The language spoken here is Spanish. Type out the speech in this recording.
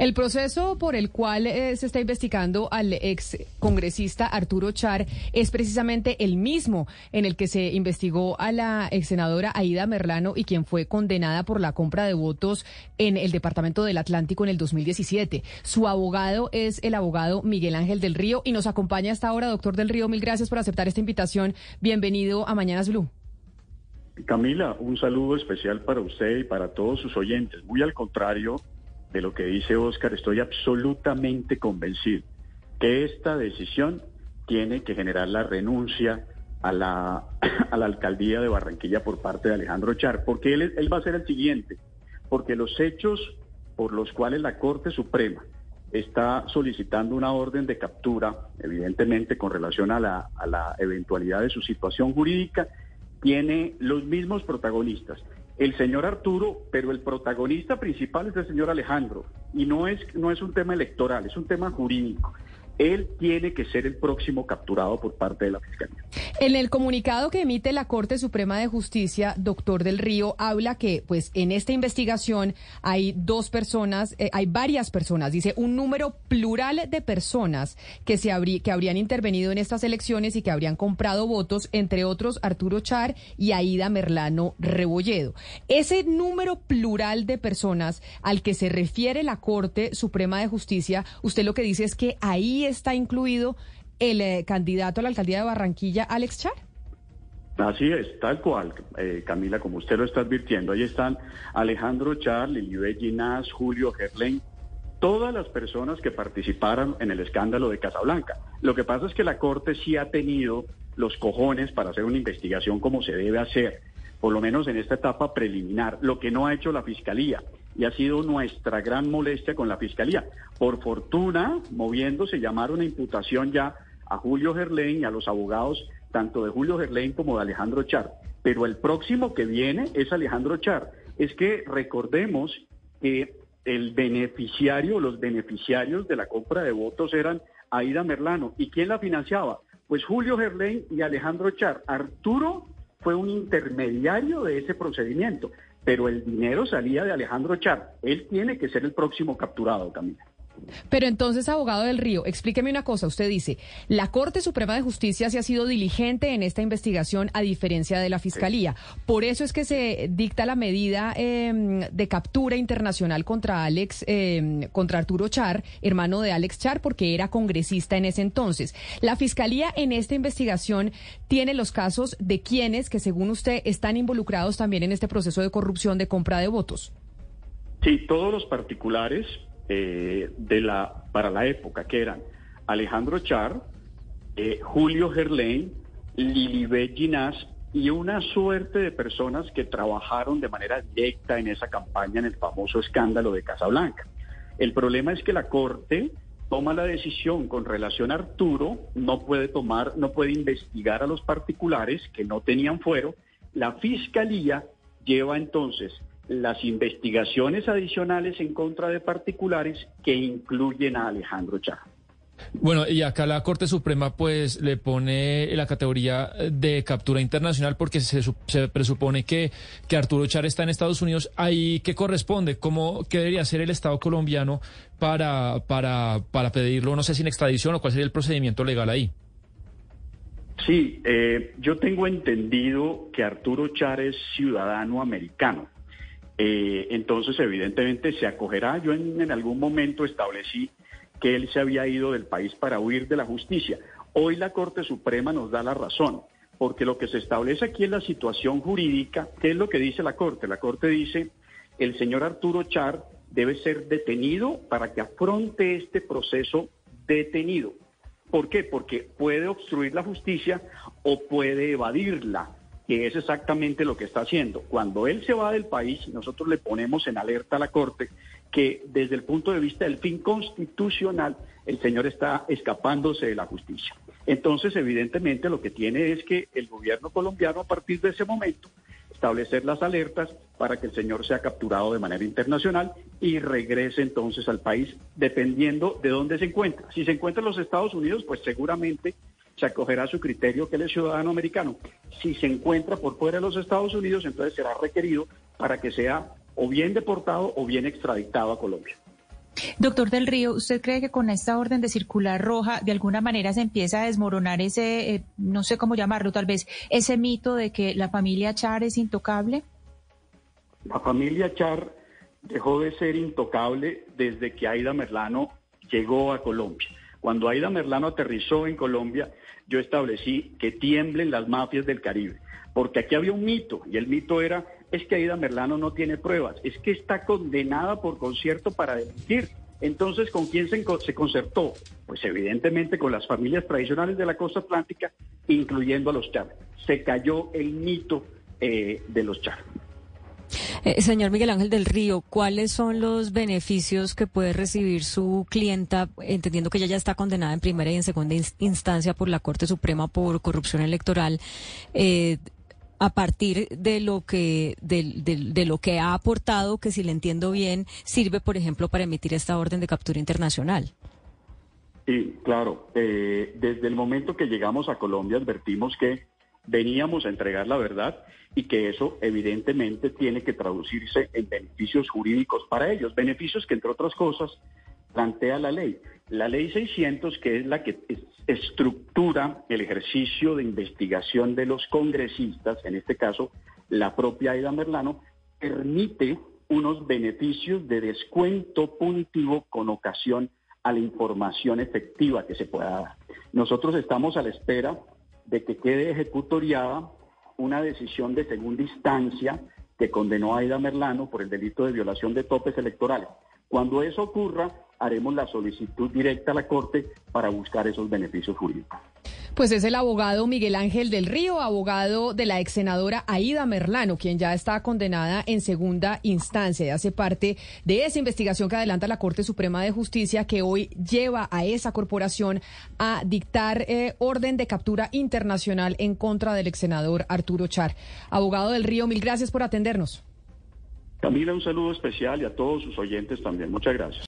El proceso por el cual eh, se está investigando al ex congresista Arturo Char es precisamente el mismo en el que se investigó a la ex senadora Aida Merlano y quien fue condenada por la compra de votos en el Departamento del Atlántico en el 2017. Su abogado es el abogado Miguel Ángel del Río y nos acompaña hasta ahora, doctor del Río. Mil gracias por aceptar esta invitación. Bienvenido a Mañanas Blue. Camila, un saludo especial para usted y para todos sus oyentes. Muy al contrario de lo que dice Oscar, estoy absolutamente convencido que esta decisión tiene que generar la renuncia a la, alcaldía de Barranquilla por parte de Alejandro Char, porque él, él va a ser el siguiente, porque los hechos por los cuales la Corte Suprema está solicitando una orden de captura, evidentemente con relación a la, a la eventualidad de su situación jurídica, tiene los mismos protagonistas. El señor Arturo, pero el protagonista principal es el señor Alejandro. Y no es, no es un tema electoral, es un tema jurídico él tiene que ser el próximo capturado por parte de la Fiscalía. En el comunicado que emite la Corte Suprema de Justicia, doctor del Río, habla que pues en esta investigación hay dos personas, eh, hay varias personas, dice un número plural de personas que, se que habrían intervenido en estas elecciones y que habrían comprado votos, entre otros Arturo Char y Aida Merlano Rebolledo. Ese número plural de personas al que se refiere la Corte Suprema de Justicia, usted lo que dice es que ahí está incluido el eh, candidato a la alcaldía de Barranquilla, Alex Char. Así es, tal cual, eh, Camila, como usted lo está advirtiendo. Ahí están Alejandro Char, Lilibet Ginás, Julio Gerlain, todas las personas que participaron en el escándalo de Casablanca. Lo que pasa es que la Corte sí ha tenido los cojones para hacer una investigación como se debe hacer, por lo menos en esta etapa preliminar, lo que no ha hecho la Fiscalía y ha sido nuestra gran molestia con la Fiscalía. Por fortuna, moviéndose, llamaron a imputación ya a Julio Gerlain y a los abogados tanto de Julio Gerlain como de Alejandro Char. Pero el próximo que viene es Alejandro Char. Es que recordemos que el beneficiario, los beneficiarios de la compra de votos eran Aida Merlano. ¿Y quién la financiaba? Pues Julio Gerlain y Alejandro Char. Arturo fue un intermediario de ese procedimiento pero el dinero salía de Alejandro Char. Él tiene que ser el próximo capturado, Camila. Pero entonces, abogado del Río, explíqueme una cosa. Usted dice, la Corte Suprema de Justicia se ha sido diligente en esta investigación a diferencia de la Fiscalía. Por eso es que se dicta la medida em, de captura internacional contra Alex, em, contra Arturo Char, hermano de Alex Char, porque era congresista en ese entonces. La Fiscalía en esta investigación tiene los casos de quienes, que según usted, están involucrados también en este proceso de corrupción de compra de votos. Sí, todos los particulares eh, de la, para la época, que eran Alejandro Char, eh, Julio Gerlain, Lilibet Ginás y una suerte de personas que trabajaron de manera directa en esa campaña en el famoso escándalo de Casablanca. El problema es que la Corte toma la decisión con relación a Arturo, no puede tomar, no puede investigar a los particulares que no tenían fuero. La Fiscalía lleva entonces las investigaciones adicionales en contra de particulares que incluyen a Alejandro Chá. Bueno, y acá la Corte Suprema pues le pone la categoría de captura internacional porque se, se presupone que, que Arturo Char está en Estados Unidos. ¿Ahí qué corresponde? ¿Cómo, ¿Qué debería hacer el Estado colombiano para, para, para pedirlo, no sé, sin extradición o cuál sería el procedimiento legal ahí? Sí, eh, yo tengo entendido que Arturo Char es ciudadano americano. Eh, entonces, evidentemente, se acogerá. Yo en, algún momento establecí que él se había ido del país para huir de la justicia. Hoy la Corte Suprema nos da la razón, porque lo que se establece aquí es la situación jurídica. ¿Qué es lo que dice la Corte? La Corte dice, el señor Arturo Char debe ser detenido para que afronte este proceso detenido. ¿Por qué? Porque puede obstruir la justicia o puede evadirla que es exactamente lo que está haciendo. Cuando él se va del país, nosotros le ponemos en alerta a la Corte que desde el punto de vista del fin constitucional, el señor está escapándose de la justicia. Entonces, evidentemente, lo que tiene es que el gobierno colombiano, a partir de ese momento, establecer las alertas para que el señor sea capturado de manera internacional y regrese entonces al país, dependiendo de dónde se encuentra. Si se encuentra en los Estados Unidos, pues seguramente se acogerá a su criterio que él es ciudadano americano. Si se encuentra por fuera de los Estados Unidos, entonces será requerido para que sea o bien deportado o bien extraditado a Colombia. Doctor del Río, ¿usted cree que con esta orden de circular roja de alguna manera se empieza a desmoronar ese, eh, no sé cómo llamarlo, tal vez ese mito de que la familia Char es intocable? La familia Char dejó de ser intocable desde que Aida Merlano llegó a Colombia. Cuando Aida Merlano aterrizó en Colombia, yo establecí que tiemblen las mafias del Caribe, porque aquí había un mito, y el mito era, es que Aida Merlano no tiene pruebas, es que está condenada por concierto para delinquir. Entonces, ¿con quién se, concertó? Pues evidentemente con las familias tradicionales de la costa atlántica, incluyendo a los Char. Se cayó el mito eh, de los Char. Eh, señor Miguel Ángel del Río, ¿cuáles son los beneficios que puede recibir su clienta, entendiendo que ella ya está condenada en primera y en segunda instancia por la Corte Suprema por corrupción electoral? Eh, a partir de lo que de, de, lo que ha aportado, que si le entiendo bien, sirve, por ejemplo, para emitir esta orden de captura internacional. Sí, claro. Eh, desde el momento que llegamos a Colombia advertimos que veníamos a entregar la verdad y que eso evidentemente tiene que traducirse en beneficios jurídicos para ellos, beneficios que entre otras cosas plantea la ley. La ley 600, que es la que estructura el ejercicio de investigación de los congresistas, en este caso la propia Aida Merlano, permite unos beneficios de descuento punitivo con ocasión a la información efectiva que se pueda dar. Nosotros estamos a la espera de que quede ejecutoriada una decisión de segunda instancia que condenó a Aida Merlano por el delito de violación de topes electorales. Cuando eso ocurra, haremos la solicitud directa a la Corte para buscar esos beneficios jurídicos. Pues es el abogado Miguel Ángel del Río, abogado de la ex senadora Aida Merlano, quien ya está condenada en segunda instancia y hace parte de esa investigación que adelanta la Corte Suprema de Justicia que hoy lleva a esa corporación a dictar eh, orden de captura internacional en contra del ex senador Arturo Char. Abogado del Río, mil gracias por atendernos. Camila, un saludo especial y a todos sus oyentes también. Muchas gracias.